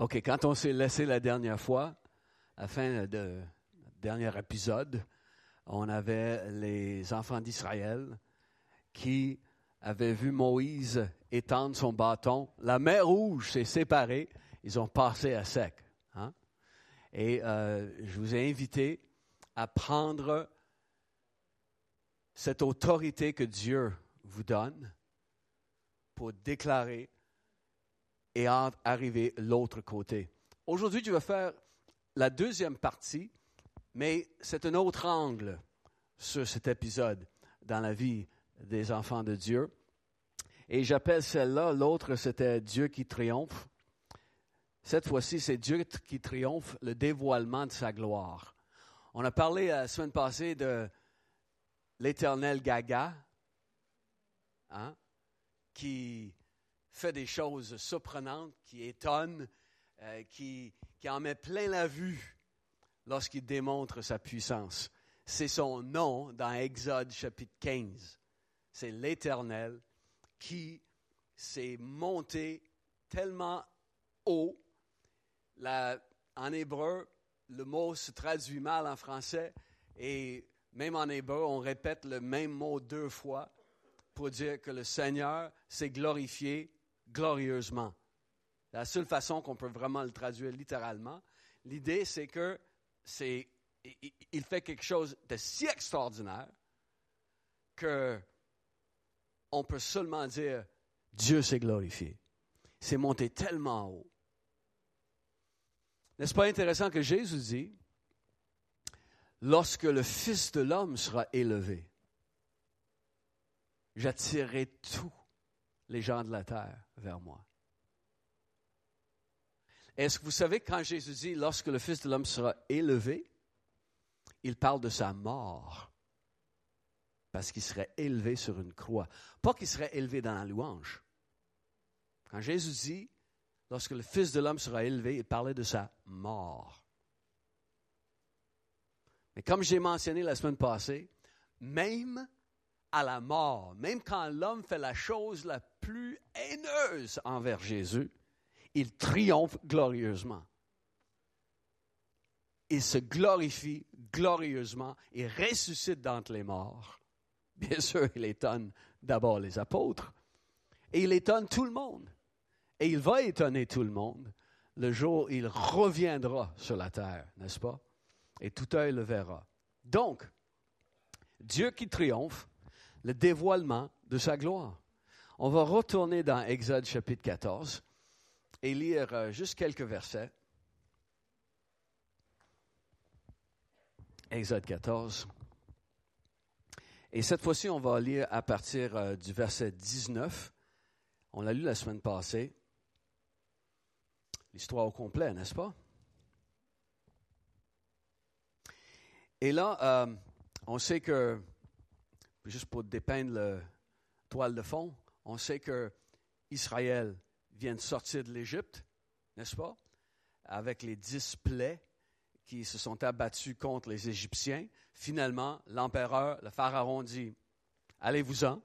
OK, quand on s'est laissé la dernière fois, à la fin de dernier épisode, on avait les enfants d'Israël qui avaient vu Moïse étendre son bâton. La mer rouge s'est séparée. Ils ont passé à sec. Hein? Et euh, je vous ai invité à prendre cette autorité que Dieu vous donne pour déclarer et arriver l'autre côté. Aujourd'hui, je vais faire la deuxième partie, mais c'est un autre angle sur cet épisode dans la vie des enfants de Dieu. Et j'appelle celle-là, l'autre c'était Dieu qui triomphe. Cette fois-ci, c'est Dieu qui triomphe, le dévoilement de sa gloire. On a parlé la semaine passée de l'éternel Gaga, hein, qui fait des choses surprenantes, qui étonnent, euh, qui, qui en met plein la vue lorsqu'il démontre sa puissance. C'est son nom dans Exode chapitre 15. C'est l'Éternel qui s'est monté tellement haut. en hébreu, le mot se traduit mal en français et même en hébreu, on répète le même mot deux fois pour dire que le Seigneur s'est glorifié glorieusement. La seule façon qu'on peut vraiment le traduire littéralement, l'idée c'est que c'est il fait quelque chose de si extraordinaire que on peut seulement dire Dieu s'est glorifié. C'est monté tellement haut. N'est-ce pas intéressant que Jésus dit lorsque le Fils de l'homme sera élevé, j'attirerai tous les gens de la terre vers moi. Est-ce que vous savez quand Jésus dit lorsque le Fils de l'homme sera élevé, il parle de sa mort parce qu'il serait élevé sur une croix, pas qu'il serait élevé dans la louange. Quand Jésus dit lorsque le Fils de l'homme sera élevé, il parlait de sa mort. Mais comme j'ai mentionné la semaine passée, même à la mort, même quand l'homme fait la chose la plus haineuse envers Jésus, il triomphe glorieusement. Il se glorifie glorieusement et ressuscite d'entre les morts. Bien sûr, il étonne d'abord les apôtres et il étonne tout le monde. Et il va étonner tout le monde le jour où il reviendra sur la terre, n'est-ce pas? Et tout œil le verra. Donc, Dieu qui triomphe, le dévoilement de sa gloire. On va retourner dans Exode chapitre 14 et lire euh, juste quelques versets. Exode 14. Et cette fois-ci, on va lire à partir euh, du verset 19. On l'a lu la semaine passée. L'histoire au complet, n'est-ce pas? Et là, euh, on sait que, juste pour dépeindre le toile de fond, on sait que Israël vient de sortir de l'Égypte, n'est-ce pas? Avec les dix plaies qui se sont abattus contre les Égyptiens. Finalement, l'empereur, le pharaon dit, allez-vous-en.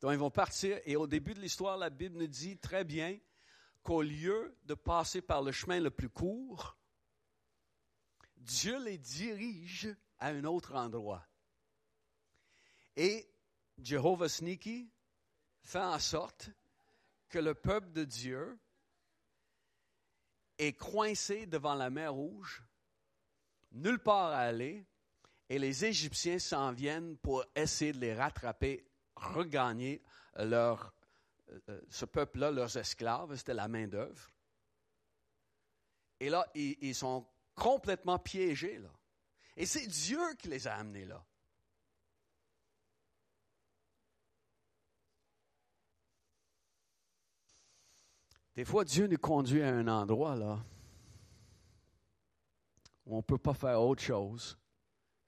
Donc ils vont partir et au début de l'histoire, la Bible nous dit très bien qu'au lieu de passer par le chemin le plus court, Dieu les dirige à un autre endroit. Et Jehovah Sneaky fait en sorte que le peuple de Dieu est coincé devant la mer Rouge, nulle part à aller, et les Égyptiens s'en viennent pour essayer de les rattraper, regagner leur, euh, ce peuple-là, leurs esclaves, c'était la main-d'œuvre. Et là, ils, ils sont complètement piégés, là. Et c'est Dieu qui les a amenés là. Des fois, Dieu nous conduit à un endroit là où on ne peut pas faire autre chose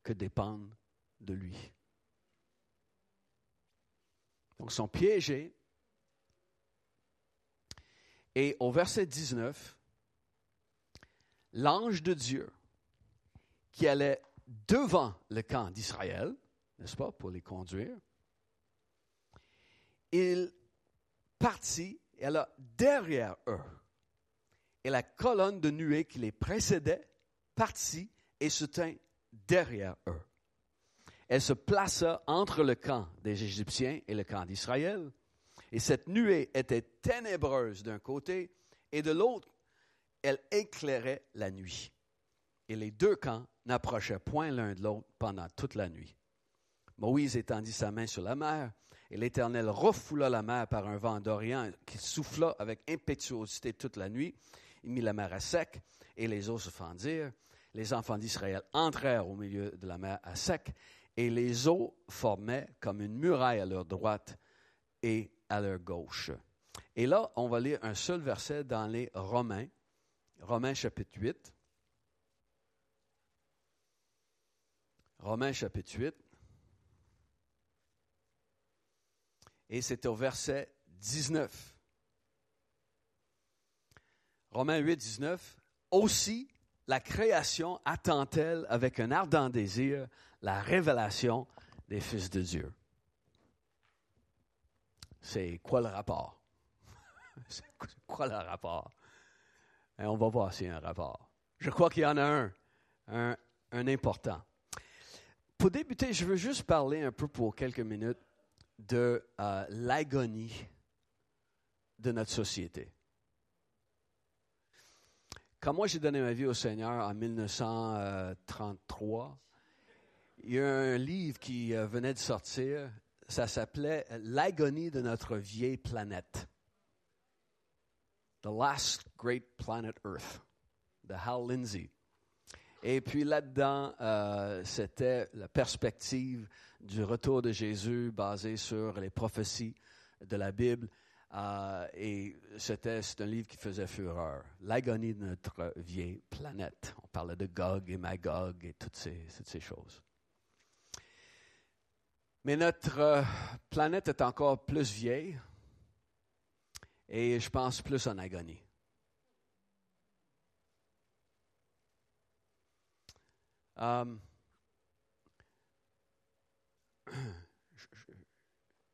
que dépendre de lui. Donc, ils sont piégés. Et au verset 19, l'ange de Dieu qui allait devant le camp d'Israël, n'est-ce pas, pour les conduire, il partit, et là, derrière eux. Et la colonne de nuée qui les précédait partit et se tint derrière eux. Elle se plaça entre le camp des Égyptiens et le camp d'Israël. Et cette nuée était ténébreuse d'un côté et de l'autre, elle éclairait la nuit. Et les deux camps n'approchaient point l'un de l'autre pendant toute la nuit. Moïse étendit sa main sur la mer, et l'Éternel refoula la mer par un vent d'Orient qui souffla avec impétuosité toute la nuit. Il mit la mer à sec, et les eaux se fendirent. Les enfants d'Israël entrèrent au milieu de la mer à sec, et les eaux formaient comme une muraille à leur droite et à leur gauche. Et là, on va lire un seul verset dans les Romains, Romains chapitre 8. Romains chapitre 8. Et c'est au verset 19. Romains 8, 19. Aussi, la création attend-elle avec un ardent désir la révélation des fils de Dieu? C'est quoi le rapport? C'est quoi le rapport? Et on va voir s'il y a un rapport. Je crois qu'il y en a un, un important. Pour débuter, je veux juste parler un peu pour quelques minutes de euh, l'agonie de notre société. Quand moi j'ai donné ma vie au Seigneur en 1933, il y a un livre qui euh, venait de sortir, ça s'appelait L'agonie de notre vieille planète. The Last Great Planet Earth, de Hal Lindsey. Et puis là-dedans, euh, c'était la perspective du retour de Jésus basée sur les prophéties de la Bible. Euh, et c'était un livre qui faisait fureur. L'agonie de notre vieille planète. On parlait de Gog et Magog et toutes ces, toutes ces choses. Mais notre euh, planète est encore plus vieille et je pense plus en agonie. Um,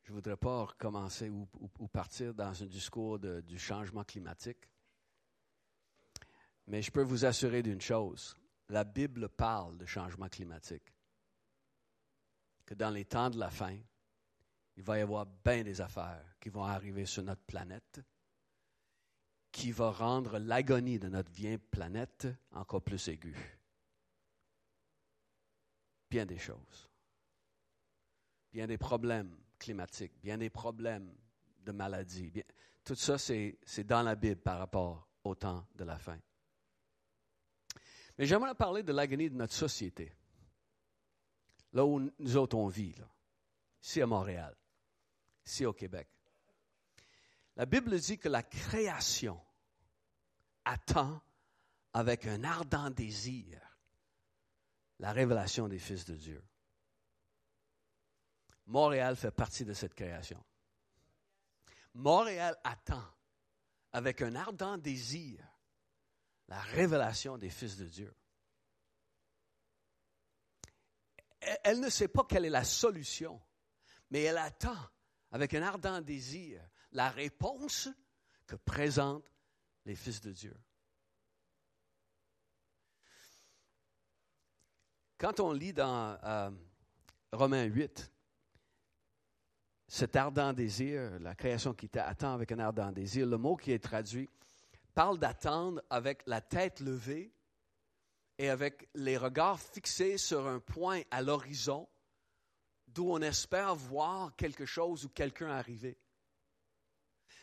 je ne voudrais pas recommencer ou, partir dans un discours du changement climatique, mais je peux vous assurer d'une chose, la Bible parle de changement climatique, que dans les temps de la fin, il va y avoir bien des affaires qui vont arriver sur notre planète, qui va rendre l'agonie de notre vieille planète encore plus aiguë. Bien des choses. Bien des problèmes climatiques, bien des problèmes de maladies. tout ça, c'est dans la Bible par rapport au temps de la fin. Mais j'aimerais parler de l'agonie de notre société. Là où nous autres on vit, ici à Montréal, ici au Québec. La Bible dit que la création attend avec un ardent désir la révélation des fils de Dieu. Montréal fait partie de cette création. Montréal attend avec un ardent désir la révélation des fils de Dieu. Elle ne sait pas quelle est la solution, mais elle attend avec un ardent désir la réponse que présentent les fils de Dieu. Quand on lit dans euh, Romains 8, cet ardent désir, la création qui attend avec un ardent désir, le mot qui est traduit parle d'attendre avec la tête levée et avec les regards fixés sur un point à l'horizon d'où on espère voir quelque chose ou quelqu'un arriver.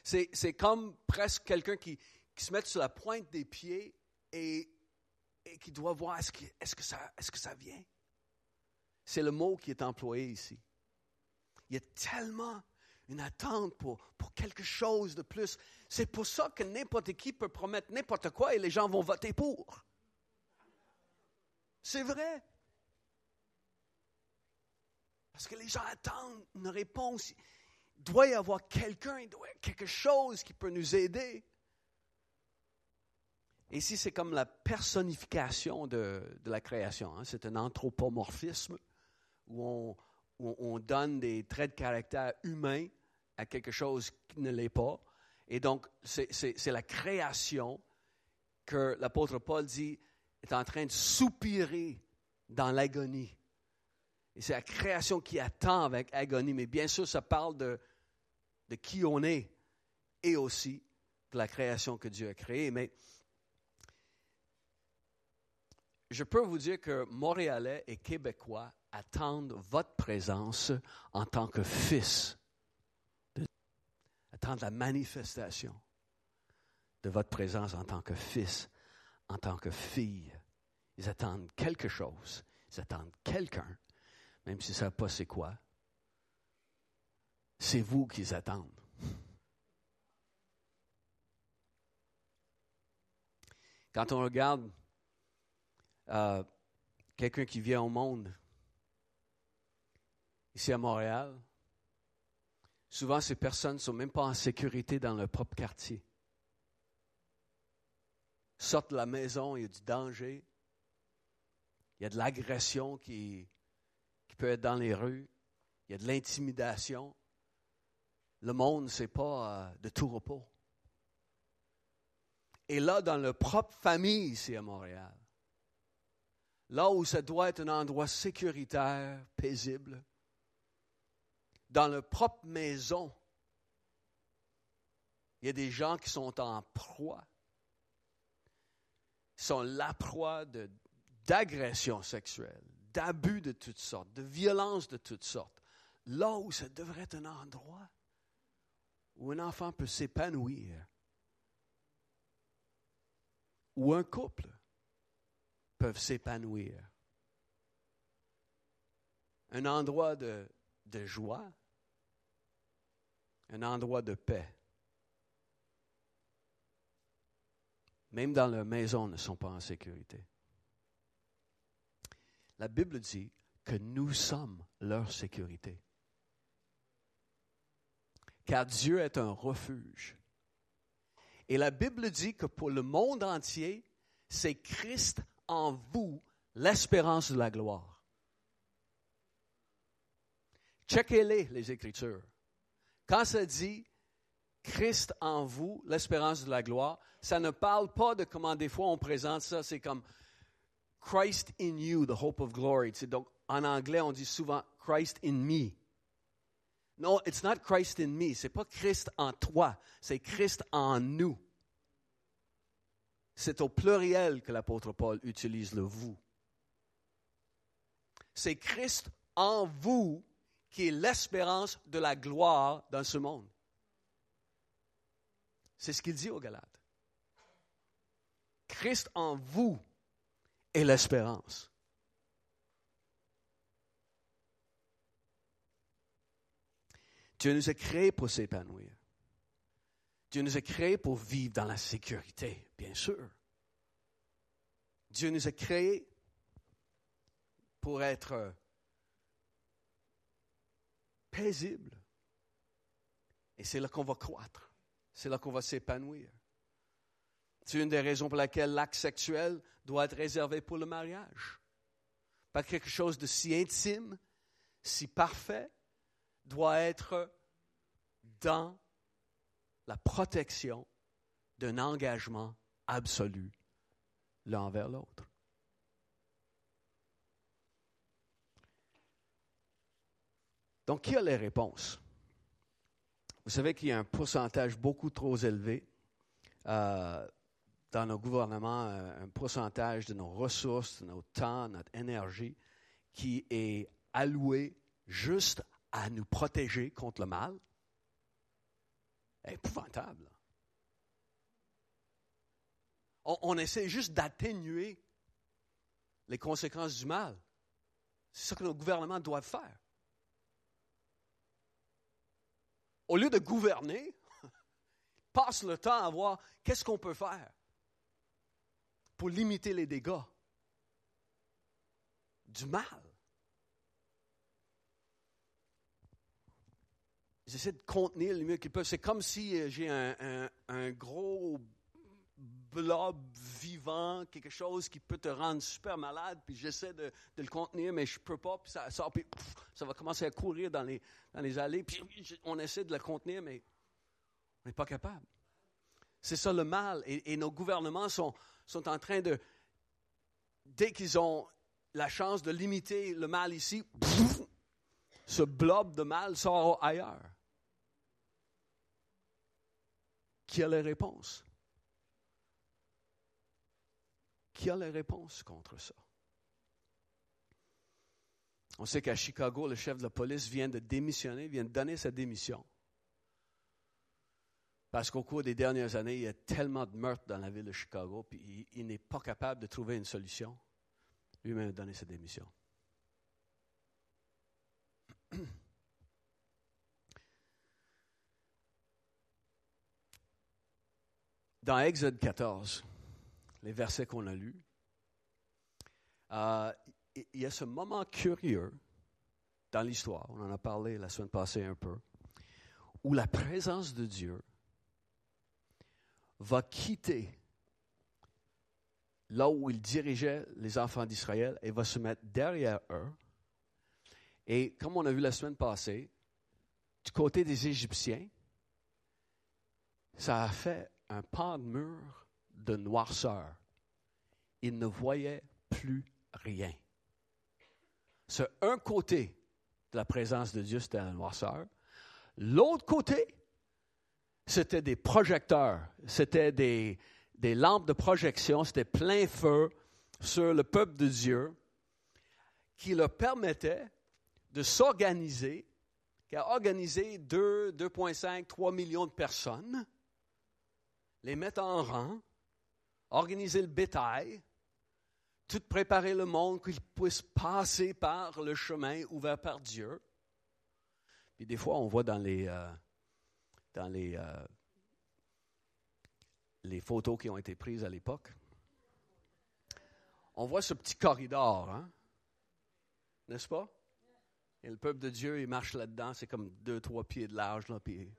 C'est comme presque quelqu'un qui, se met sur la pointe des pieds et qui doit voir est-ce que, est est que ça vient? C'est le mot qui est employé ici. Il y a tellement une attente pour, pour quelque chose de plus. C'est pour ça que n'importe qui peut promettre n'importe quoi et les gens vont voter pour. C'est vrai. Parce que les gens attendent une réponse. Il doit y avoir quelqu'un, quelque chose qui peut nous aider. Ici, c'est comme la personnification de, la création. Hein. C'est un anthropomorphisme où on, donne des traits de caractère humains à quelque chose qui ne l'est pas. Et donc, c'est la création que l'apôtre Paul dit est en train de soupirer dans l'agonie. Et c'est la création qui attend avec agonie. Mais bien sûr, ça parle de, de qui on est et aussi de la création que Dieu a créée. Mais je peux vous dire que Montréalais et Québécois attendent votre présence en tant que fils, attendent la manifestation de votre présence en tant que fils, en tant que fille. Ils attendent quelque chose, ils attendent quelqu'un, même s'ils ne savent pas c'est quoi. C'est vous qu'ils attendent. Quand on regarde euh, quelqu'un qui vient au monde, ici à Montréal, souvent ces personnes ne sont même pas en sécurité dans leur propre quartier. Sortent de la maison, il y a du danger, il y a de l'agression qui, peut être dans les rues, il y a de l'intimidation. Le monde, ce n'est pas euh, de tout repos. Et là, dans leur propre famille ici à Montréal, là où ça doit être un endroit sécuritaire, paisible, dans leur propre maison, il y a des gens qui sont en proie, sont la proie d'agressions sexuelles, d'abus de toutes sortes, de violences de toutes sortes. Là où ça devrait être un endroit où un enfant peut s'épanouir, où un couple peut s'épanouir. Un endroit de, de joie, un endroit de paix. Même dans leur maison, ne sont pas en sécurité. La Bible dit que nous sommes leur sécurité. Car Dieu est un refuge. Et la Bible dit que pour le monde entier, c'est Christ en vous, l'espérance de la gloire. Checkez-les, les Écritures. Quand ça dit Christ en vous, l'espérance de la gloire, ça ne parle pas de comment des fois on présente ça, c'est comme Christ in you, the hope of glory. donc, en anglais, on dit souvent Christ in me. Non, it's not Christ in me. C'est pas Christ en toi. C'est Christ en nous. C'est au pluriel que l'apôtre Paul utilise le vous. C'est Christ en vous qui est l'espérance de la gloire dans ce monde. C'est ce qu'il dit aux Galates. Christ en vous est l'espérance. Dieu nous a créés pour s'épanouir. Dieu nous a créés pour vivre dans la sécurité, bien sûr. Dieu nous a créés pour être paisibles. Et c'est là qu'on va croître. C'est là qu'on va s'épanouir. C'est une des raisons pour laquelle l'acte sexuel doit être réservé pour le mariage. Pas quelque chose de si intime, si parfait, doit être dans la protection d'un engagement absolu l'un envers l'autre. Donc, qui a les réponses? Vous savez qu'il y a un pourcentage beaucoup trop élevé euh, dans nos gouvernements, un pourcentage de nos ressources, de notre temps, notre énergie qui est alloué juste à nous protéger contre le mal. Épouvantable. On, essaie juste d'atténuer les conséquences du mal. C'est ce que nos gouvernements doivent faire. Au lieu de gouverner, passe le temps à voir qu'est-ce qu'on peut faire pour limiter les dégâts du mal. Ils essaient de contenir le mieux qu'ils peuvent. C'est comme si euh, j'ai un, gros blob vivant, quelque chose qui peut te rendre super malade, puis j'essaie de, le contenir, mais je peux pas, puis ça sort, puis ça va commencer à courir dans les, dans les allées, puis on essaie de le contenir, mais on n'est pas capable. C'est ça le mal. Et, nos gouvernements sont, sont en train de, dès qu'ils ont la chance de limiter le mal ici, ce blob de mal sort ailleurs. Qui a les réponses? Qui a les réponses contre ça? On sait qu'à Chicago, le chef de la police vient de démissionner, vient de donner sa démission. Parce qu'au cours des dernières années, il y a tellement de meurtres dans la ville de Chicago, puis il, n'est pas capable de trouver une solution. Lui-même a donné sa démission. Dans Exode 14, les versets qu'on a lus, euh, il y a ce moment curieux dans l'histoire, on en a parlé la semaine passée un peu, où la présence de Dieu va quitter là où il dirigeait les enfants d'Israël et va se mettre derrière eux. Et comme on a vu la semaine passée, du côté des Égyptiens, ça a fait un pan de mur de noirceur. Ils ne voyaient plus rien. Ce un côté de la présence de Dieu, c'était la noirceur. L'autre côté, c'était des projecteurs, c'était des, des lampes de projection, c'était plein feu sur le peuple de Dieu qui leur permettait de s'organiser, qui a organisé 2, 2,5, 3 millions de personnes, les mettre en rang, organiser le bétail, tout préparer le monde qu'il puisse passer par le chemin ouvert par Dieu. Puis des fois, on voit dans les, euh, dans les, euh, les photos qui ont été prises à l'époque. On voit ce petit corridor, hein? n'est-ce pas? Et le peuple de Dieu, il marche là-dedans, c'est comme deux, trois pieds de large. Là, puis...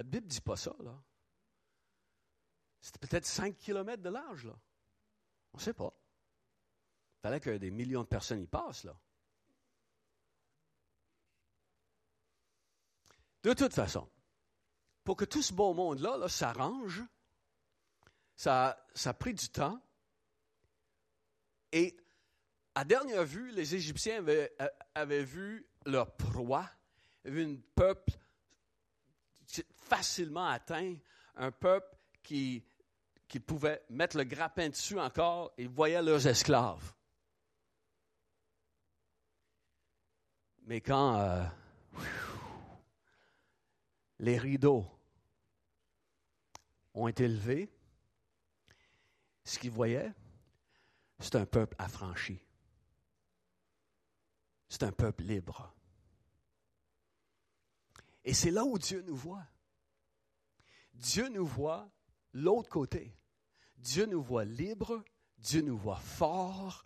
La Bible ne dit pas ça. là. C'était peut-être cinq kilomètres de large. là. On ne sait pas. Il fallait que des millions de personnes y passent. là. De toute façon, pour que tout ce beau monde-là s'arrange, ça, ça a pris du temps. Et à dernière vue, les Égyptiens avaient, avaient vu leur proie, avaient vu un peuple facilement atteint, un peuple qui, pouvait mettre le grappin dessus encore et voyaient leurs esclaves. Mais quand euh, les rideaux ont été levés, ce qu'ils voyaient, c'est un peuple affranchi. C'est un peuple libre. Et c'est là où Dieu nous voit. Dieu nous voit l'autre côté. Dieu nous voit libre, Dieu nous voit fort,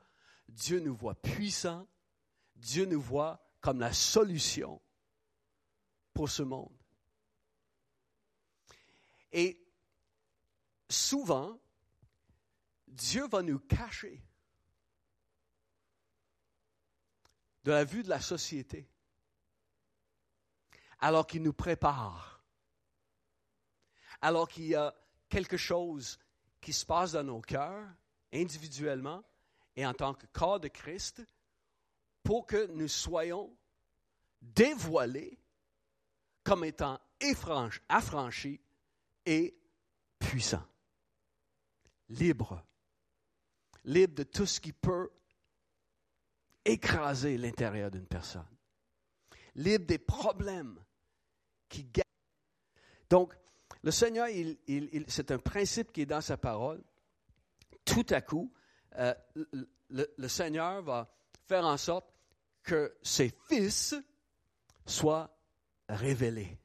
Dieu nous voit puissant, Dieu nous voit comme la solution pour ce monde. Et souvent, Dieu va nous cacher de la vue de la société, alors qu'il nous prépare, alors qu'il y a quelque chose qui se passe dans nos cœurs, individuellement et en tant que corps de Christ, pour que nous soyons dévoilés comme étant affranchis et puissant, libre, libre de tout ce qui peut écraser l'intérieur d'une personne, libre des problèmes qui gagnent. Donc, le Seigneur, c'est un principe qui est dans sa parole. Tout à coup, euh, le Seigneur va faire en sorte que ses fils soient révélés.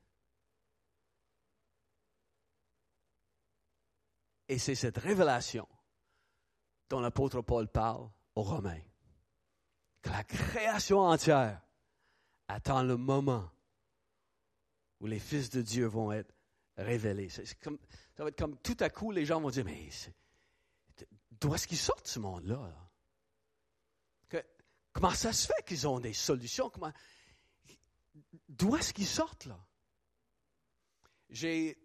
Et c'est cette révélation dont l'apôtre Paul parle aux Romains. Que la création entière attend le moment où les fils de Dieu vont être révélés. Comme, ça va être comme tout à coup, les gens vont dire, mais d'où est-ce qu'ils sortent ce monde-là? comment ça se fait qu'ils ont des solutions? d'où est-ce qu'ils sortent là? J'ai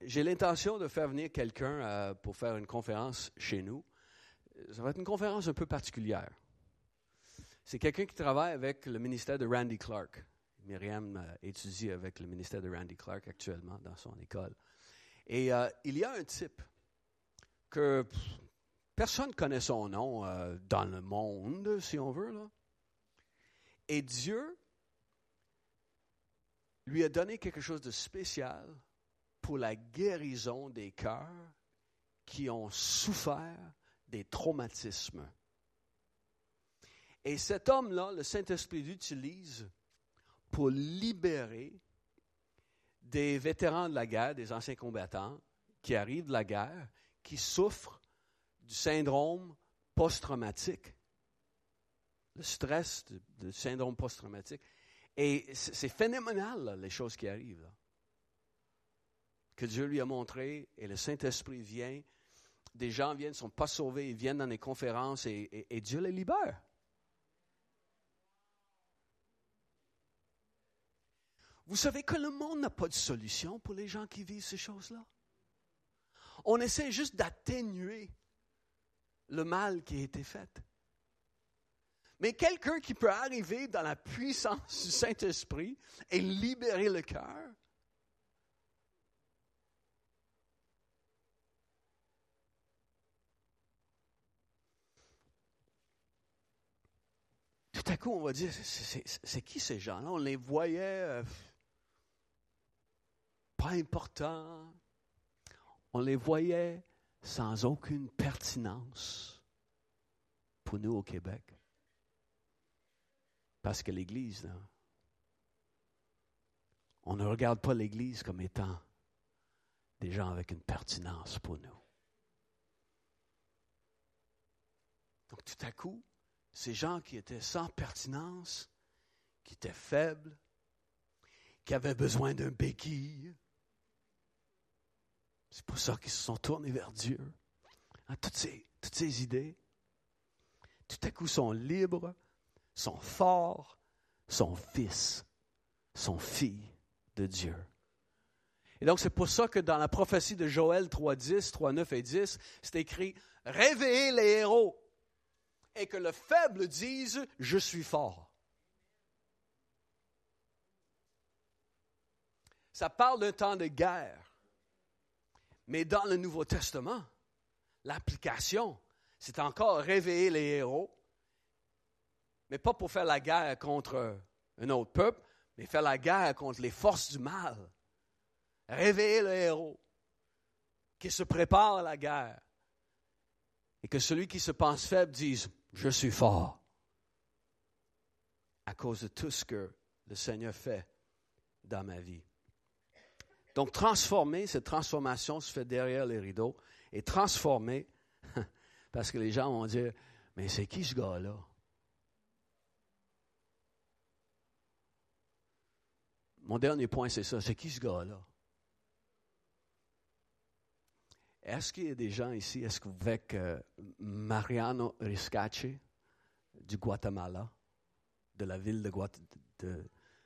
j'ai l'intention de faire venir quelqu'un euh, pour faire une conférence chez nous. Ça va être une conférence un peu particulière. C'est quelqu'un qui travaille avec le ministère de Randy Clark. Myriam euh, étudie avec le ministère de Randy Clark actuellement dans son école. Et euh, il y a un type que personne ne connaît son nom euh, dans le monde, si on veut. Là. Et Dieu lui a donné quelque chose de spécial pour la guérison des cœurs qui ont souffert des traumatismes. Et cet homme-là, le Saint-Esprit l'utilise pour libérer des vétérans de la guerre, des anciens combattants qui arrivent de la guerre, qui souffrent du syndrome post-traumatique, le stress du syndrome post-traumatique. Et c'est phénoménal, les choses qui arrivent. Que Dieu lui a montré, et le Saint-Esprit vient, des gens viennent, ne sont pas sauvés, ils viennent dans les conférences et Dieu les libère. Vous savez que le monde n'a pas de solution pour les gens qui vivent ces choses-là. On essaie juste d'atténuer le mal qui a été fait. Mais quelqu'un qui peut arriver dans la puissance du Saint-Esprit et libérer le cœur, tout à coup, on va dire, c'est qui ces gens-là? On les voyait euh, pas importants. On les voyait sans aucune pertinence pour nous au Québec. Parce que l'Église, on ne regarde pas l'Église comme étant des gens avec une pertinence pour nous. Donc tout à coup, ces gens qui étaient sans pertinence, qui étaient faibles, qui avaient besoin d'un béquille, c'est pour ça qu'ils se sont tournés vers Dieu. Hein, toutes, ces, toutes ces idées, tout à coup, sont libres, sont forts, sont fils, sont filles de Dieu. Et donc, c'est pour ça que dans la prophétie de Joël 3.10, 3.9 et 10, c'est écrit Réveillez les héros et que le faible dise Je suis fort. Ça parle d'un temps de guerre. Mais dans le Nouveau Testament, l'application, c'est encore réveiller les héros, mais pas pour faire la guerre contre un autre peuple, mais faire la guerre contre les forces du mal. Réveiller le héros qui se prépare à la guerre et que celui qui se pense faible dise, je suis fort à cause de tout ce que le Seigneur fait dans ma vie. Donc, transformer, cette transformation se fait derrière les rideaux. Et transformer, parce que les gens vont dire, mais c'est qui ce gars-là? Mon dernier point, c'est ça. C'est qui ce gars-là? Est-ce qu'il y a des gens ici, est-ce que vous avec Mariano Riscace du Guatemala, de la ville de, de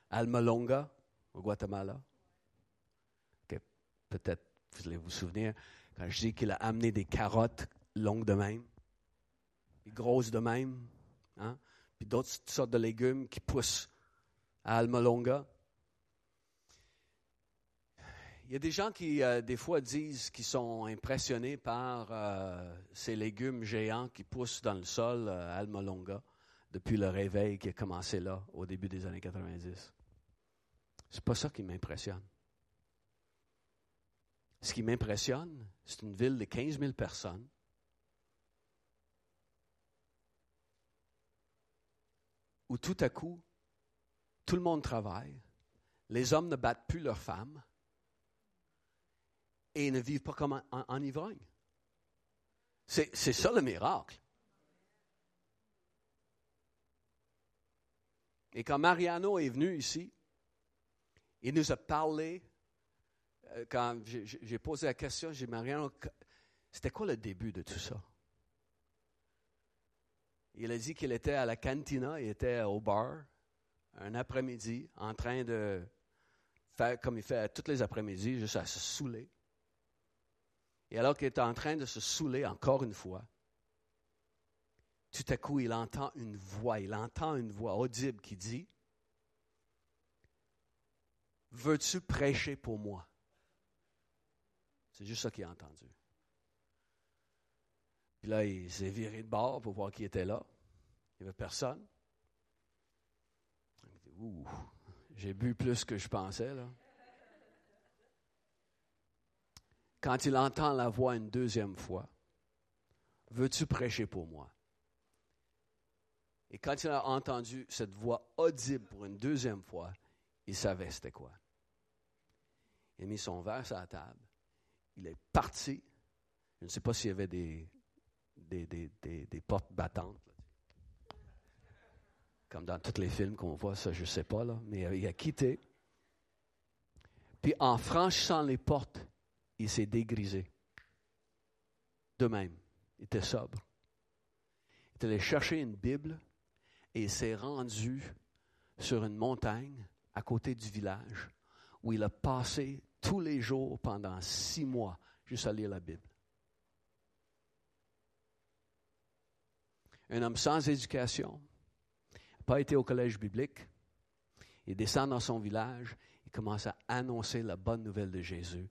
Almalonga, au Guatemala? Peut-être vous allez vous souvenir, quand je dis qu'il a amené des carottes longues de même, grosses de même, hein, puis d'autres sortes de légumes qui poussent à Almalonga. Il y a des gens qui, euh, des fois, disent qu'ils sont impressionnés par euh, ces légumes géants qui poussent dans le sol euh, à Almalonga depuis le réveil qui a commencé là, au début des années 90. C'est pas ça qui m'impressionne. Ce qui m'impressionne, c'est une ville de 15 000 personnes. Où tout à coup, tout le monde travaille, les hommes ne battent plus leurs femmes et ne vivent pas comme en, en ivrogne. C'est ça le miracle. Et quand Mariano est venu ici, il nous a parlé quand j'ai posé la question, j'ai dit, Mariano, c'était quoi le début de tout ça? Il a dit qu'il était à la cantina, il était au bar, un après-midi, en train de faire comme il fait tous les après-midi, juste à se saouler. Et alors qu'il est en train de se saouler encore une fois, tout à coup, il entend une voix, il entend une voix audible qui dit, Veux-tu prêcher pour moi? C'est juste ça qu'il a entendu. Puis là, il s'est viré de bord pour voir qui était là. Il n'y avait personne. Il dit, Ouh, j'ai bu plus que je pensais, là. Quand il entend la voix une deuxième fois, veux-tu prêcher pour moi? Et quand il a entendu cette voix audible pour une deuxième fois, il savait c'était quoi. Il a mis son verre sur la table. Il est parti. Je ne sais pas s'il y avait des, des, des, portes battantes. Comme dans tous les films qu'on voit, ça, je ne sais pas, là. mais il a quitté. Puis en franchissant les portes, il s'est dégrisé. De même, il était sobre. Il est allé chercher une Bible et il s'est rendu sur une montagne à côté du village où il a passé tous les jours pendant six mois juste à lire la Bible. Un homme sans éducation, pas été au collège biblique, il descend dans son village, il commence à annoncer la bonne nouvelle de Jésus.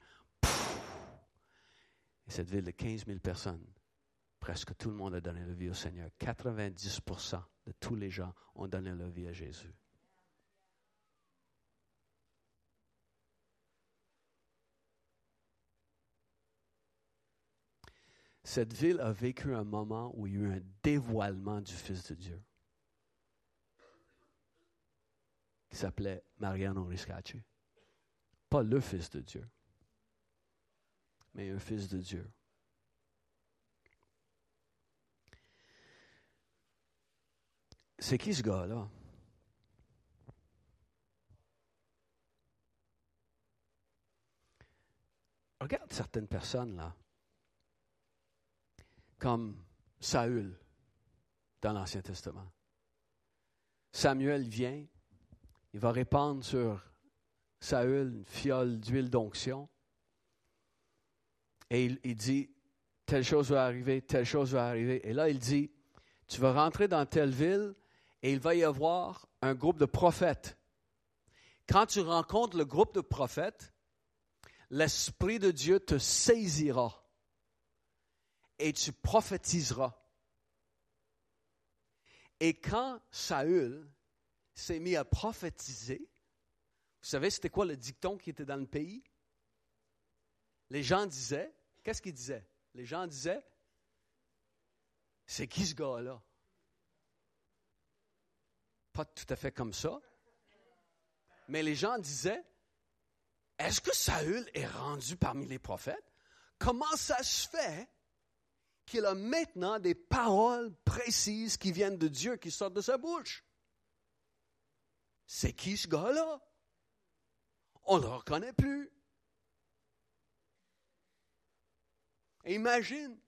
Et cette ville de 15 000 personnes, presque tout le monde a donné la vie au Seigneur. 90% de tous les gens ont donné leur vie à Jésus. Cette ville a vécu un moment où il y a eu un dévoilement du Fils de Dieu, qui s'appelait Mariano Riscacci. Pas le Fils de Dieu, mais un Fils de Dieu. C'est qui ce gars-là? Regarde certaines personnes là, comme Saül dans l'Ancien Testament. Samuel vient, il va répandre sur Saül une fiole d'huile d'onction et il, dit, telle chose va arriver, telle chose va arriver. Et là, il dit, tu vas rentrer dans telle ville et il va y avoir un groupe de prophètes. Quand tu rencontres le groupe de prophètes, l'Esprit de Dieu te saisira et tu prophétiseras. Et quand Saül s'est mis à prophétiser, vous savez, c'était quoi le dicton qui était dans le pays? Les gens disaient, qu'est-ce qu'ils disaient? Les gens disaient, c'est qui ce gars-là? pas tout à fait comme ça. Mais les gens disaient, est-ce que Saül est rendu parmi les prophètes? Comment ça se fait qu'il a maintenant des paroles précises qui viennent de Dieu, qui sortent de sa bouche? C'est qui ce gars-là? On ne le reconnaît plus. imagine,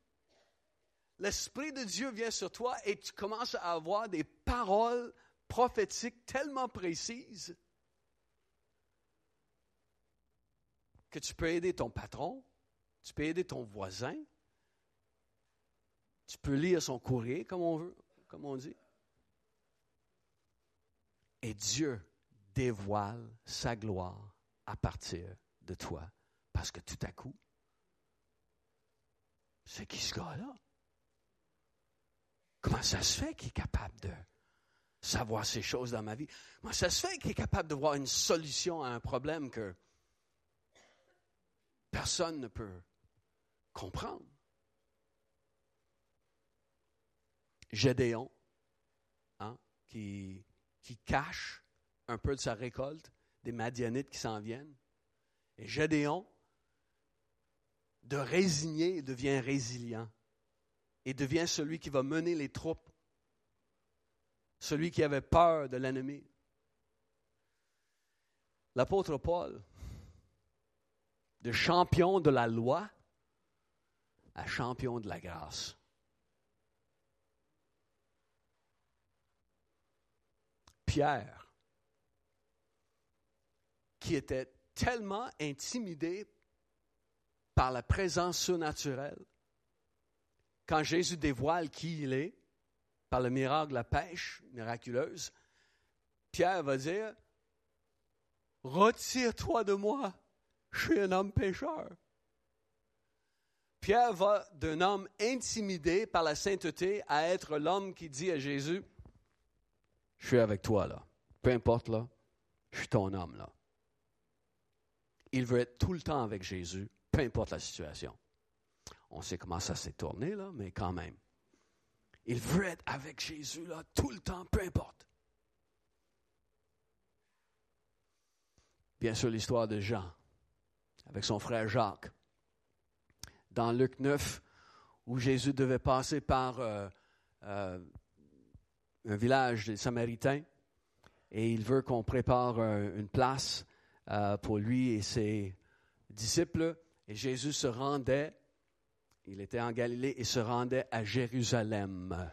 l'Esprit de Dieu vient sur toi et tu commences à avoir des paroles prophétique tellement précise que tu peux aider ton patron, tu peux aider ton voisin, tu peux lire son courrier comme on veut, comme on dit. Et Dieu dévoile sa gloire à partir de toi. Parce que tout à coup, c'est qui ce gars-là? Comment ça se fait qu'il est capable de savoir ces choses dans ma vie? Moi, ça se fait qu'il est capable de voir une solution à un problème que personne ne peut comprendre? Gédéon, hein, qui, qui cache un peu de sa récolte, des Madianites qui s'en viennent. Et Gédéon, de résigner, devient résilient et devient celui qui va mener les troupes celui qui avait peur de l'ennemi. L'apôtre Paul, de champion de la loi à champion de la grâce. Pierre, qui était tellement intimidé par la présence surnaturelle, quand Jésus dévoile qui il est, par le miracle de la pêche miraculeuse, Pierre va dire, Retire-toi de moi, je suis un homme pécheur. Pierre va d'un homme intimidé par la sainteté à être l'homme qui dit à Jésus, je suis avec toi là, peu importe là, je suis ton homme là. Il veut être tout le temps avec Jésus, peu importe la situation. On sait comment ça s'est tourné là, mais quand même. Il veut être avec Jésus là, tout le temps, peu importe. Bien sûr, l'histoire de Jean avec son frère Jacques dans Luc 9, où Jésus devait passer par euh, euh, un village des Samaritains, et il veut qu'on prépare euh, une place pour lui et ses disciples. Et Jésus se rendait, il était en Galilée, et se rendait à Jérusalem.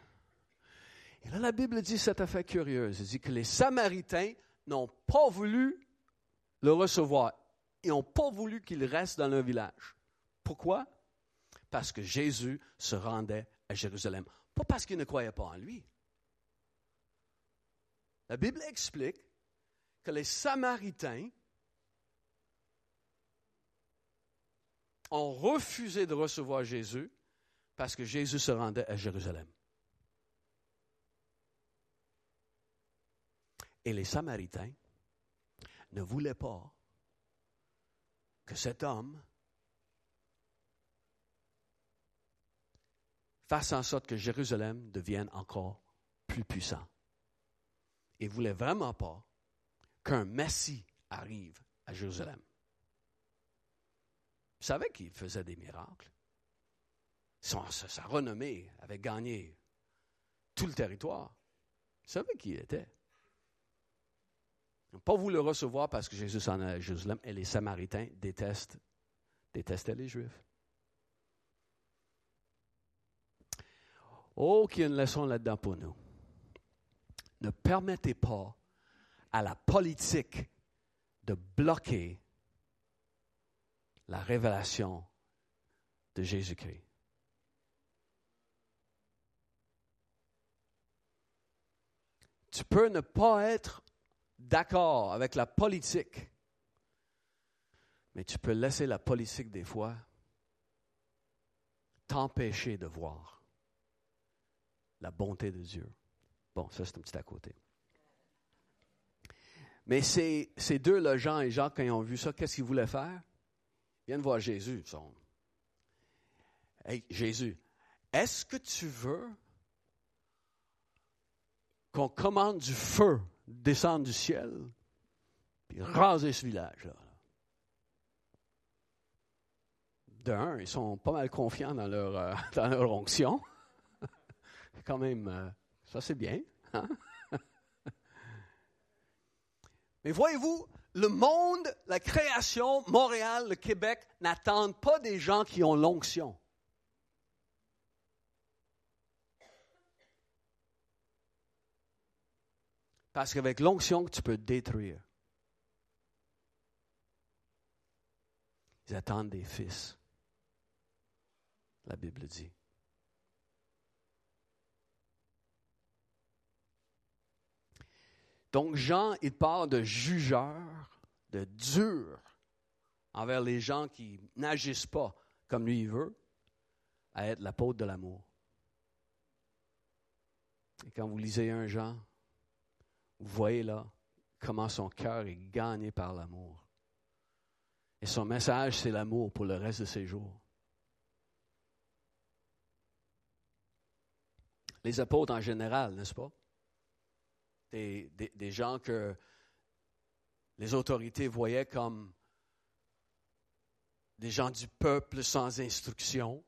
Et là, la Bible dit cette affaire curieuse. Elle dit que les Samaritains n'ont pas voulu le recevoir. Ils n'ont pas voulu qu'il reste dans leur village. Pourquoi? parce que Jésus se rendait à Jérusalem. Pas parce qu'il ne croyait pas en lui. La Bible explique que les Samaritains ont refusé de recevoir Jésus parce que Jésus se rendait à Jérusalem. Et les Samaritains ne voulaient pas que cet homme fasse en sorte que Jérusalem devienne encore plus puissant. Il ne voulait vraiment pas qu'un Messie arrive à Jérusalem. Vous savez qu'il faisait des miracles. Sa, renommée avait gagné tout le territoire. Vous savez qui il était. Ils n'ont pas voulu le recevoir parce que Jésus en est à Jérusalem et les Samaritains détestaient les Juifs. Oh, qu'il y a une leçon là-dedans pour nous. Ne permettez pas à la politique de bloquer la révélation de Jésus-Christ. Tu peux ne pas être d'accord avec la politique, mais tu peux laisser la politique des fois t'empêcher de voir la bonté de Dieu. Bon, ça c'est un petit à côté. Mais ces, ces deux-là, Jean et Jacques, quand ils ont vu ça, qu'est-ce qu'ils voulaient faire? Ils viennent voir Jésus. Ils sont, hey, Jésus, est-ce que tu veux qu'on commande du feu descendre du ciel puis raser ce village-là? D'un, ils sont pas mal confiants dans leur, euh, dans onction quand même, euh, ça c'est bien. Hein? Mais voyez-vous, le monde, la création, Montréal, le Québec n'attendent pas des gens qui ont l'onction. Parce qu'avec l'onction, tu peux détruire. Ils attendent des fils. La Bible dit. Donc Jean, il parle de jugeur, de dur envers les gens qui n'agissent pas comme lui il veut, à être l'apôtre de l'amour. Et quand vous lisez un Jean, vous voyez là comment son cœur est gagné par l'amour. Et son message, c'est l'amour pour le reste de ses jours. Les apôtres en général, n'est-ce pas? Des, gens que les autorités voyaient comme des gens du peuple sans instruction,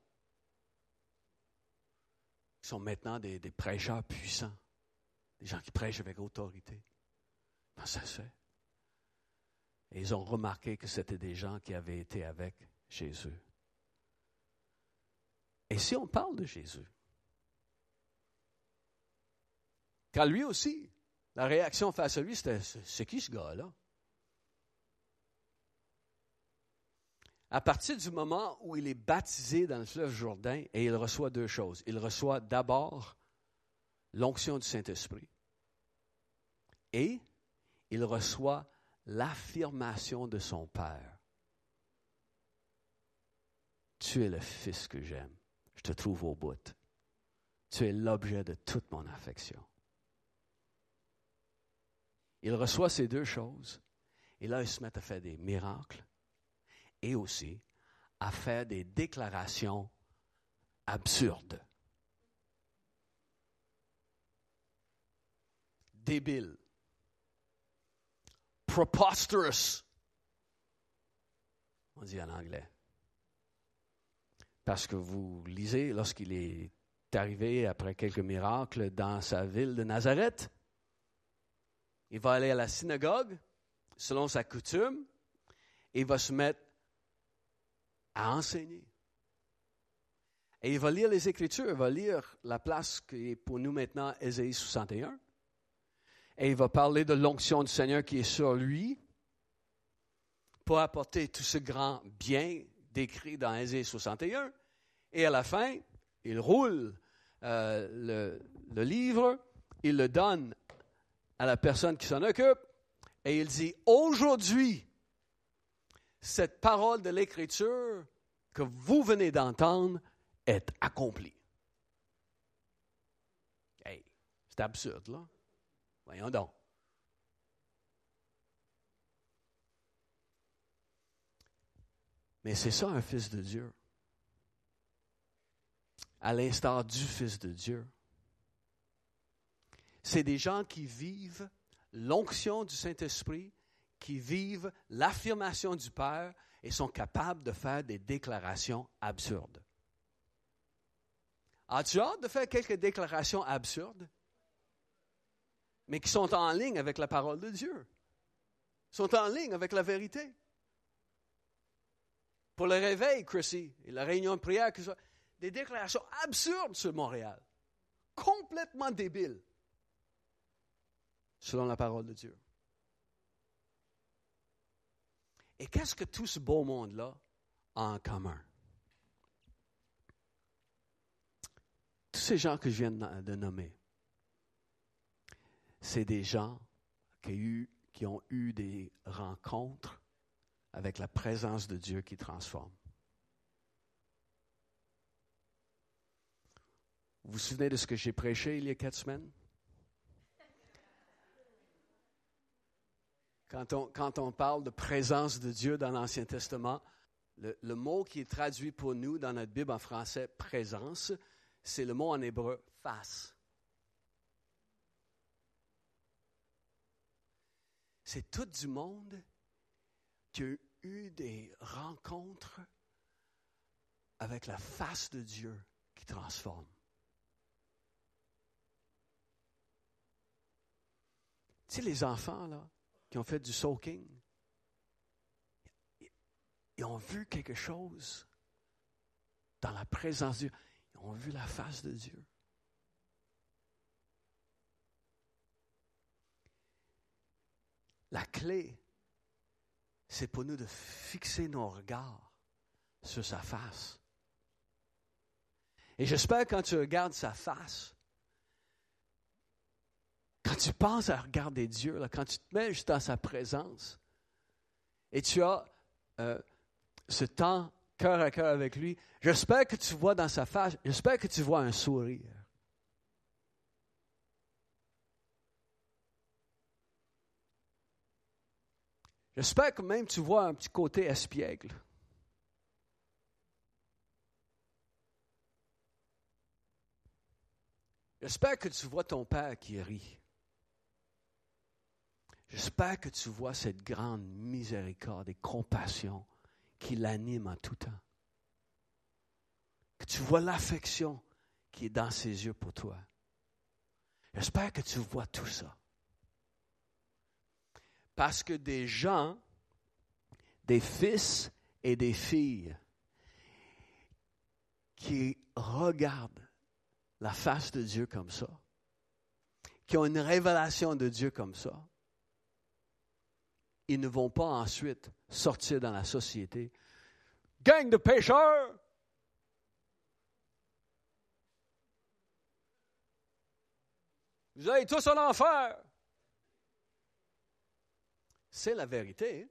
qui sont maintenant des, prêcheurs puissants, des gens qui prêchent avec autorité. Comment ça se fait? Et ils ont remarqué que c'était des gens qui avaient été avec Jésus. Et si on parle de Jésus, car lui aussi, la réaction face à lui, c'était C'est qui ce gars-là? À partir du moment où il est baptisé dans le fleuve Jourdain, et il reçoit deux choses. Il reçoit d'abord l'onction du Saint-Esprit et il reçoit l'affirmation de son Père. Tu es le Fils que j'aime. Je te trouve au bout. Tu es l'objet de toute mon affection. Il reçoit ces deux choses et là, il se met à faire des miracles et aussi à faire des déclarations absurdes. Débiles. Preposterous. On dit en anglais. Parce que vous lisez, lorsqu'il est arrivé après quelques miracles dans sa ville de Nazareth, il va aller à la synagogue, selon sa coutume, et il va se mettre à enseigner. Et il va lire les Écritures, il va lire la place qui est pour nous maintenant Ésaïe 61. Et il va parler de l'onction du Seigneur qui est sur lui pour apporter tout ce grand bien décrit dans Ésaïe 61. Et à la fin, il roule euh, le, le livre, il le donne à la personne qui s'en occupe, et il dit, aujourd'hui, cette parole de l'Écriture que vous venez d'entendre est accomplie. Hey, c'est absurde, là. Voyons donc. Mais c'est ça un fils de Dieu. À l'instar du fils de Dieu. C'est des gens qui vivent l'onction du Saint-Esprit, qui vivent l'affirmation du Père et sont capables de faire des déclarations absurdes. As-tu hâte de faire quelques déclarations absurdes, mais qui sont en ligne avec la parole de Dieu, sont en ligne avec la vérité? Pour le réveil, Chrissy, et la réunion de prière, des déclarations absurdes sur Montréal, complètement débiles selon la parole de Dieu. Et qu'est-ce que tout ce beau monde-là a en commun? Tous ces gens que je viens de nommer, c'est des gens qui, ont eu des rencontres avec la présence de Dieu qui transforme. Vous vous souvenez de ce que j'ai prêché il y a quatre semaines? Quand on, parle de présence de Dieu dans l'Ancien Testament, le, le, mot qui est traduit pour nous dans notre Bible en français, présence, c'est le mot en hébreu, face. C'est tout du monde qui a eu des rencontres avec la face de Dieu qui transforme. Tu sais, les enfants, là, ont fait du soaking, ils ont vu quelque chose dans la présence de Dieu. Ils ont vu la face de Dieu. La clé, c'est pour nous de fixer nos regards sur sa face. Et j'espère quand tu regardes sa face, tu penses à regarder Dieu, là, quand tu te mets juste dans sa présence, et tu as euh, ce temps cœur à cœur avec lui, j'espère que tu vois dans sa face, j'espère que tu vois un sourire. J'espère que même tu vois un petit côté espiègle. J'espère que tu vois ton père qui rit. J'espère que tu vois cette grande miséricorde et compassion qui l'anime en tout temps. Que tu vois l'affection qui est dans ses yeux pour toi. J'espère que tu vois tout ça. Parce que des gens, des fils et des filles qui regardent la face de Dieu comme ça, qui ont une révélation de Dieu comme ça, ils ne vont pas ensuite sortir dans la société gang de pêcheurs. Vous allez tous en enfer. C'est la vérité. Hein?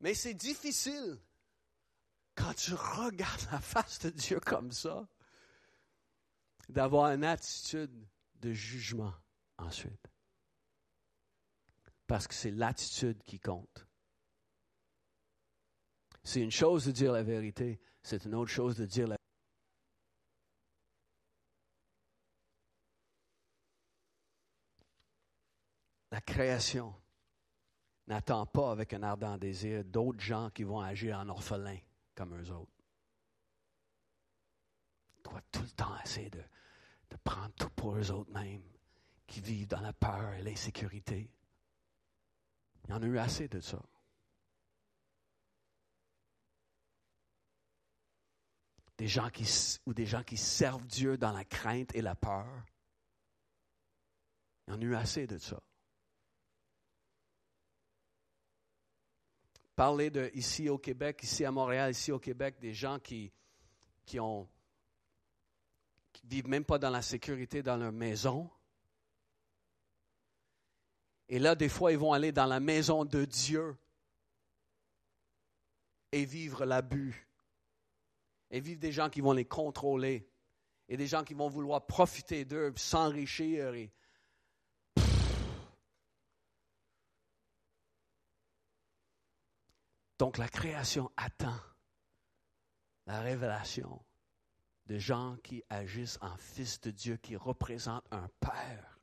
Mais c'est difficile quand tu regardes la face de Dieu comme ça, d'avoir une attitude de jugement ensuite. Parce que c'est l'attitude qui compte. C'est une chose de dire la vérité, c'est une autre chose de dire la La création n'attend pas avec un ardent désir d'autres gens qui vont agir en orphelins comme eux autres. Tu dois tout le temps essayer de, de prendre tout pour eux autres mêmes, qui vivent dans la peur et l'insécurité. Il y en a eu assez de ça. Des gens qui, ou des gens qui servent Dieu dans la crainte et la peur. Il y en a eu assez de ça. parler de ici au Québec, ici à Montréal, ici au Québec, des gens qui, qui ont vivent même pas dans la sécurité dans leur maison. Et là, des fois, ils vont aller dans la maison de Dieu et vivre l'abus. Et vivre des gens qui vont les contrôler. Et des gens qui vont vouloir profiter d'eux, s'enrichir et Donc la création attend la révélation de gens qui agissent en fils de Dieu, qui représentent un Père.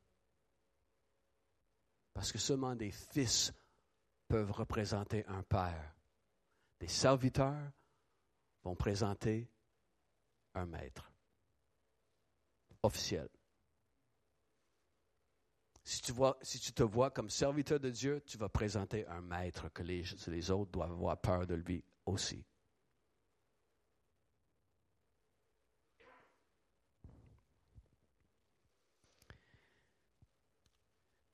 Parce que seulement des fils peuvent représenter un Père. Des serviteurs vont présenter un maître officiel. Si tu, te vois comme serviteur de Dieu, tu vas présenter un maître que les, les autres doivent avoir peur de lui aussi.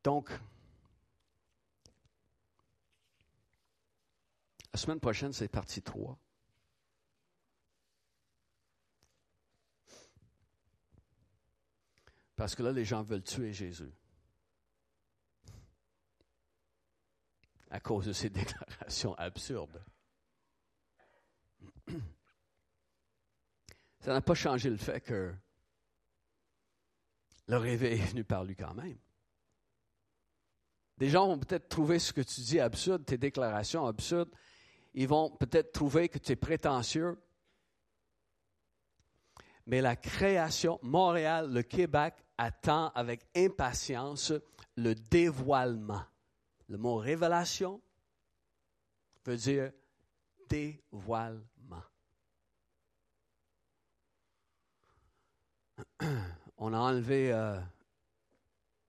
Donc, la semaine prochaine, c'est partie 3. Parce que là, les gens veulent tuer Jésus. à cause de ces déclarations absurdes. Ça n'a pas changé le fait que le réveil est venu par lui quand même. Des gens vont peut-être trouver ce que tu dis absurde, tes déclarations absurdes. Ils vont peut-être trouver que tu es prétentieux. Mais la création, Montréal, le Québec attend avec impatience le dévoilement le mot révélation veut dire dévoilement. On a enlevé euh,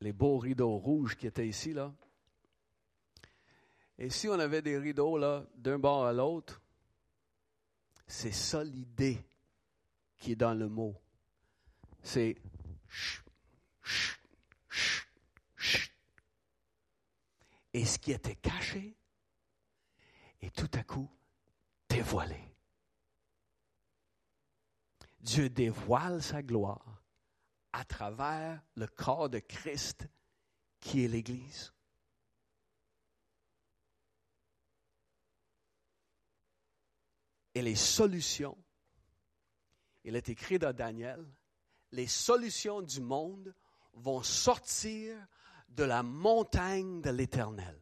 les beaux rideaux rouges qui étaient ici, là. Et si on avait des rideaux, là, d'un bord à l'autre, c'est ça l'idée qui est dans le mot. C'est et ce qui était caché est tout à coup dévoilé. Dieu dévoile sa gloire à travers le corps de Christ qui est l'Église. Et les solutions, il est écrit dans Daniel, les solutions du monde vont sortir de la montagne de l'Éternel.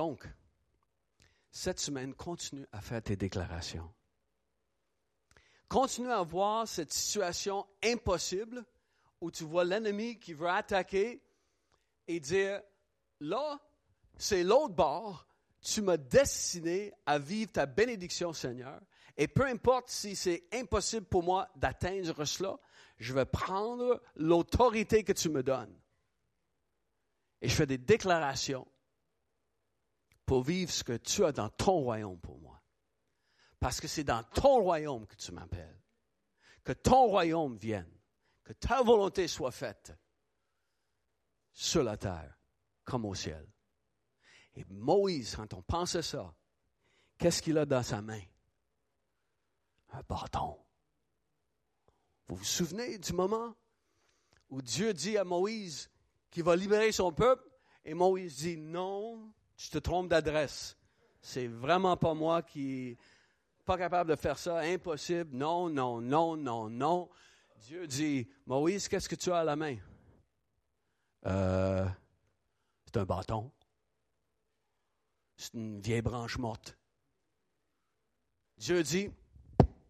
Donc, cette semaine, continue à faire tes déclarations. Continue à voir cette situation impossible où tu vois l'ennemi qui veut attaquer et dire, là, c'est l'autre bord, tu m'as destiné à vivre ta bénédiction, Seigneur. Et peu importe si c'est impossible pour moi d'atteindre cela, je vais prendre l'autorité que tu me donnes. Et je fais des déclarations pour vivre ce que tu as dans ton royaume pour moi. Parce que c'est dans ton royaume que tu m'appelles. Que ton royaume vienne. Que ta volonté soit faite sur la terre comme au ciel. Et Moïse, quand on pense à ça, qu'est-ce qu'il a dans sa main? Un bâton. Vous vous souvenez du moment où Dieu dit à Moïse qu'il va libérer son peuple? Et Moïse dit non, tu te trompes d'adresse. C'est vraiment pas moi qui pas capable de faire ça, impossible. Non, non, non, non, non. Dieu dit Moïse, qu'est-ce que tu as à la main? Euh, C'est un bâton. C'est une vieille branche morte. Dieu dit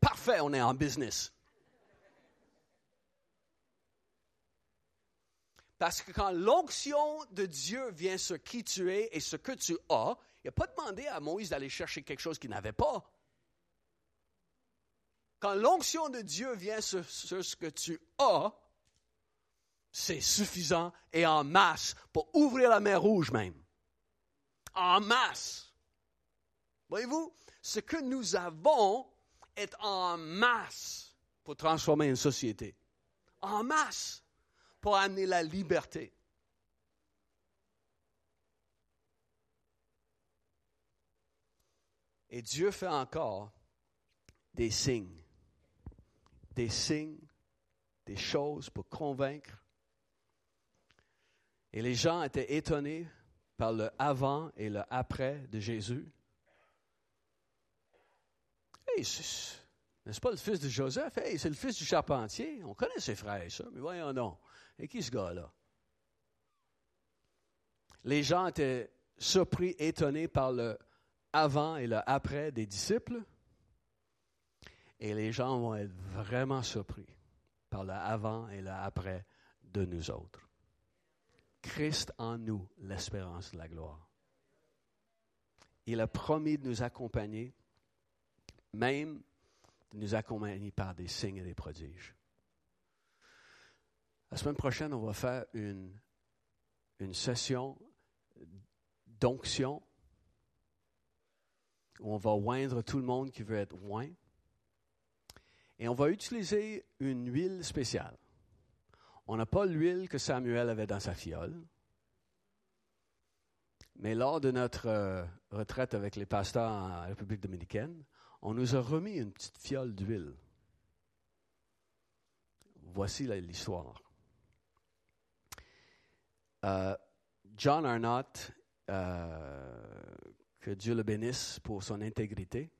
Parfait, on est en business. Parce que quand l'onction de Dieu vient sur qui tu es et ce que tu as, il n'a pas demandé à Moïse d'aller chercher quelque chose qu'il n'avait pas. Quand l'onction de Dieu vient sur, ce que tu as, c'est suffisant et en masse pour ouvrir la mer rouge même. En masse. Voyez-vous, ce que nous avons est en masse pour transformer une société. En masse pour amener la liberté. Et Dieu fait encore des signes, des signes, des choses pour convaincre. Et les gens étaient étonnés par le avant et le après de Jésus. Hey, n'est-ce pas le fils de Joseph? Hey, c'est le fils du charpentier. On connaît ses frères, ça, mais voyons non. Et qui ce gars-là? Les gens étaient surpris, étonnés par le avant et le après des disciples. Et les gens vont être vraiment surpris par le avant et le après de nous autres. Christ en nous, l'espérance de la gloire. Il a promis de nous accompagner, même de nous accompagner par des signes et des prodiges. La semaine prochaine, on va faire une, une session d'onction où on va oindre tout le monde qui veut être oint. Et on va utiliser une huile spéciale. On n'a pas l'huile que Samuel avait dans sa fiole. Mais lors de notre euh, retraite avec les pasteurs en République dominicaine, on nous a remis une petite fiole d'huile. Voici l'histoire. Euh, John Arnott, euh, que Dieu le bénisse pour son intégrité.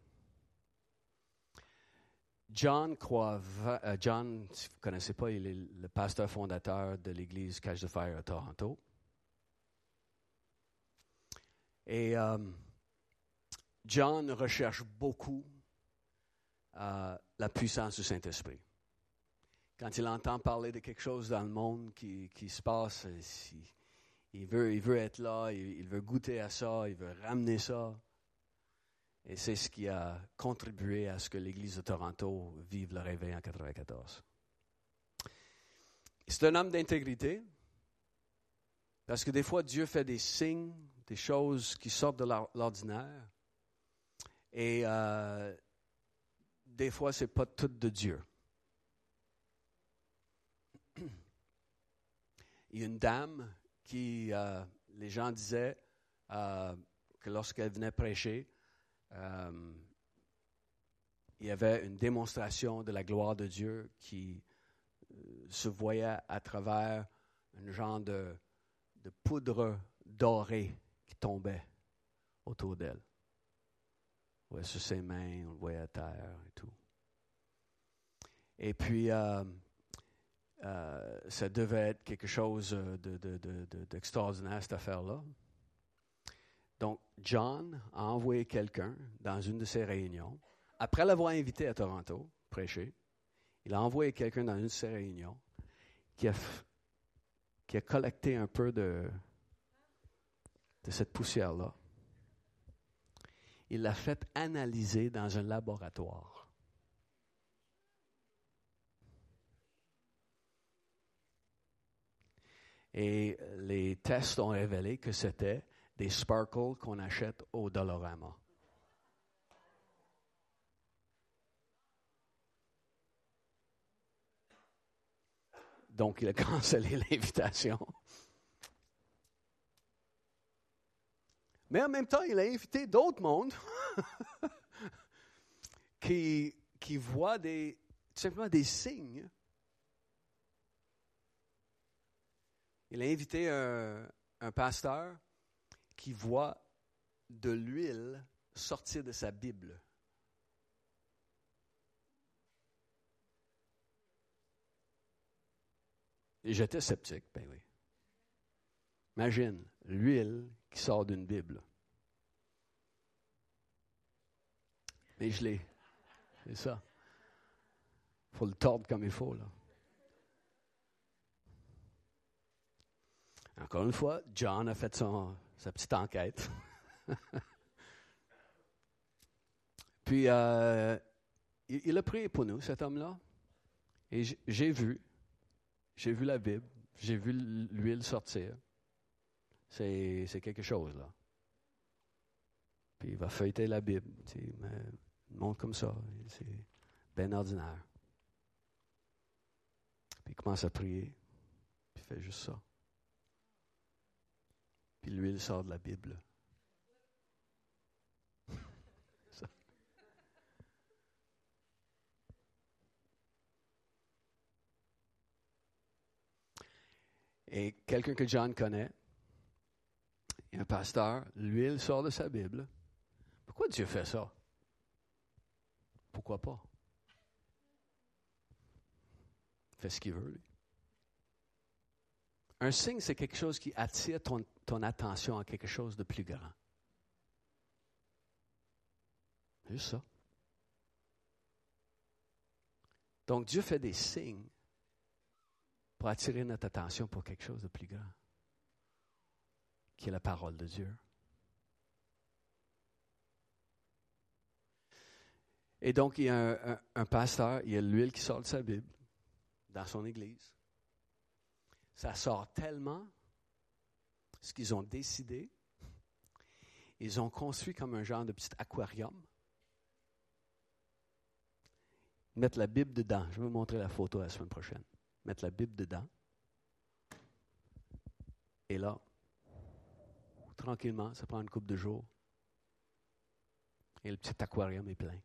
John croit, euh, John, si vous ne connaissez pas, il est le pasteur fondateur de l'église Cache de Fire à Toronto. Et John recherche beaucoup la puissance du Saint-Esprit. Quand il entend parler de quelque chose dans le monde qui, se passe, euh, il, veut, il veut être là, il, veut goûter à ça, il veut ramener ça. Et c'est ce qui a contribué à ce que l'Église de Toronto vive le réveil en 1994. C'est un homme d'intégrité, parce que des fois, Dieu fait des signes, des choses qui sortent de l'ordinaire. Et euh, des fois, ce n'est pas tout de Dieu. Il y a une dame qui, euh, les gens disaient euh, que lorsqu'elle venait prêcher, euh, il y avait une démonstration de la gloire de Dieu qui se voyait à travers un genre de, poudre dorée qui tombait autour d'elle. Sur ses mains, on le voyait à terre et tout. Et puis, euh, ça devait être quelque chose d'extraordinaire, de, cette affaire-là. Donc, John a envoyé quelqu'un dans une de ses réunions. Après l'avoir invité à Toronto, prêcher, il a envoyé quelqu'un dans une de ses réunions qui a, qui a collecté un peu de, de cette poussière-là. Il l'a fait analyser dans un laboratoire. Et les tests ont révélé que c'était des sparkles qu'on achète au Dollarama. Donc, il a cancellé l'invitation. Mais en même temps, il a invité d'autres mondes qui, qui voient des, simplement des signes. Il a invité un, pasteur qui voit de l'huile sortir de sa Bible. Et j'étais sceptique, ben oui. Imagine, l'huile qui sort d'une Bible. Mais je l'ai. C'est ça. Il faut le tordre comme il faut, là. Encore une fois, John a fait son, sa petite enquête. Puis, euh, il, il a prié pour nous, cet homme-là. Et j'ai vu, j'ai vu la Bible, j'ai vu l'huile sortir. C'est, quelque chose, là. Puis il va feuilleter la Bible, mais, monde comme ça, c'est bien ordinaire. Puis il commence à prier, puis il fait juste ça. Puis l'huile sort de la Bible. Et quelqu'un que John connaît, un pasteur, l'huile sort de sa Bible. Pourquoi Dieu fait ça? Pourquoi pas? Il fait ce qu'il veut, lui. Un signe, c'est quelque chose qui attire ton, attention à quelque chose de plus grand. Juste ça. Donc Dieu fait des signes pour attirer notre attention pour quelque chose de plus grand, qui est la parole de Dieu. Et donc, il y a un, pasteur, il y a l'huile qui sort de sa Bible dans son église. Ça sort tellement, ce qu'ils ont décidé, ils ont construit comme un genre de petit aquarium. Mettre la Bible dedans. Je vais vous montrer la photo la semaine prochaine mettre la Bible dedans. Et là, tranquillement, ça prend une coupe de jours. Et le petit aquarium est plein.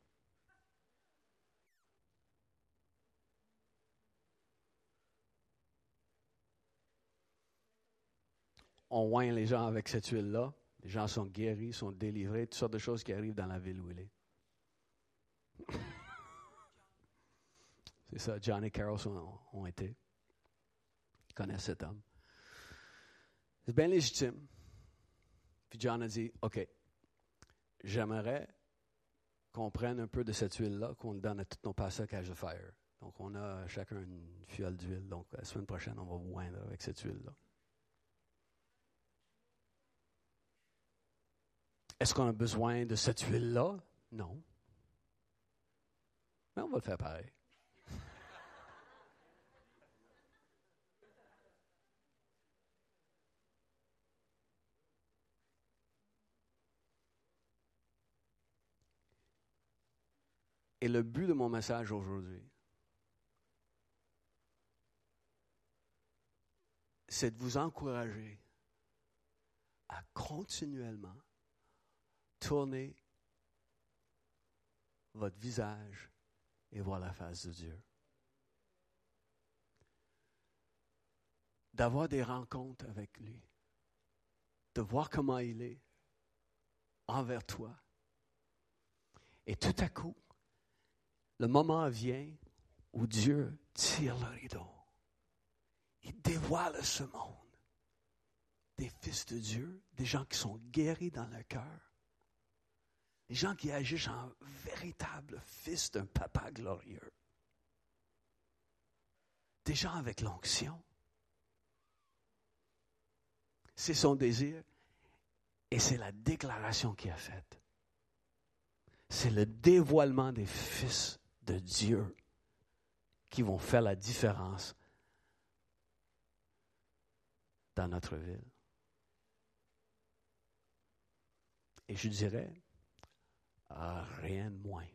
On oint les gens avec cette huile-là. Les gens sont guéris, sont délivrés, toutes sortes de choses qui arrivent dans la ville où il est. C'est ça, John et Carol ont, été. Ils connaissent cet homme. C'est bien légitime. Puis John a dit, OK, j'aimerais qu'on prenne un peu de cette huile-là, qu'on le donne à tous nos pasteurs Cash Fire. Donc, on a chacun une fiole d'huile. Donc, la semaine prochaine, on va vous avec cette huile-là. Est-ce qu'on a besoin de cette huile-là? Non. Mais on va le faire pareil. Et le but de mon message aujourd'hui, c'est de vous encourager à continuellement tourner votre visage et voir la face de Dieu. D'avoir des rencontres avec lui. De voir comment il est envers toi. Et tout à coup, le moment vient où Dieu tire le rideau. Il dévoile ce monde. Des fils de Dieu, des gens qui sont guéris dans leur cœur, des gens qui agissent en véritable fils d'un papa glorieux, des gens avec l'onction. C'est son désir et c'est la déclaration qu'il a faite. C'est le dévoilement des fils de Dieu qui vont faire la différence dans notre ville. Et je dirais, rien de moins.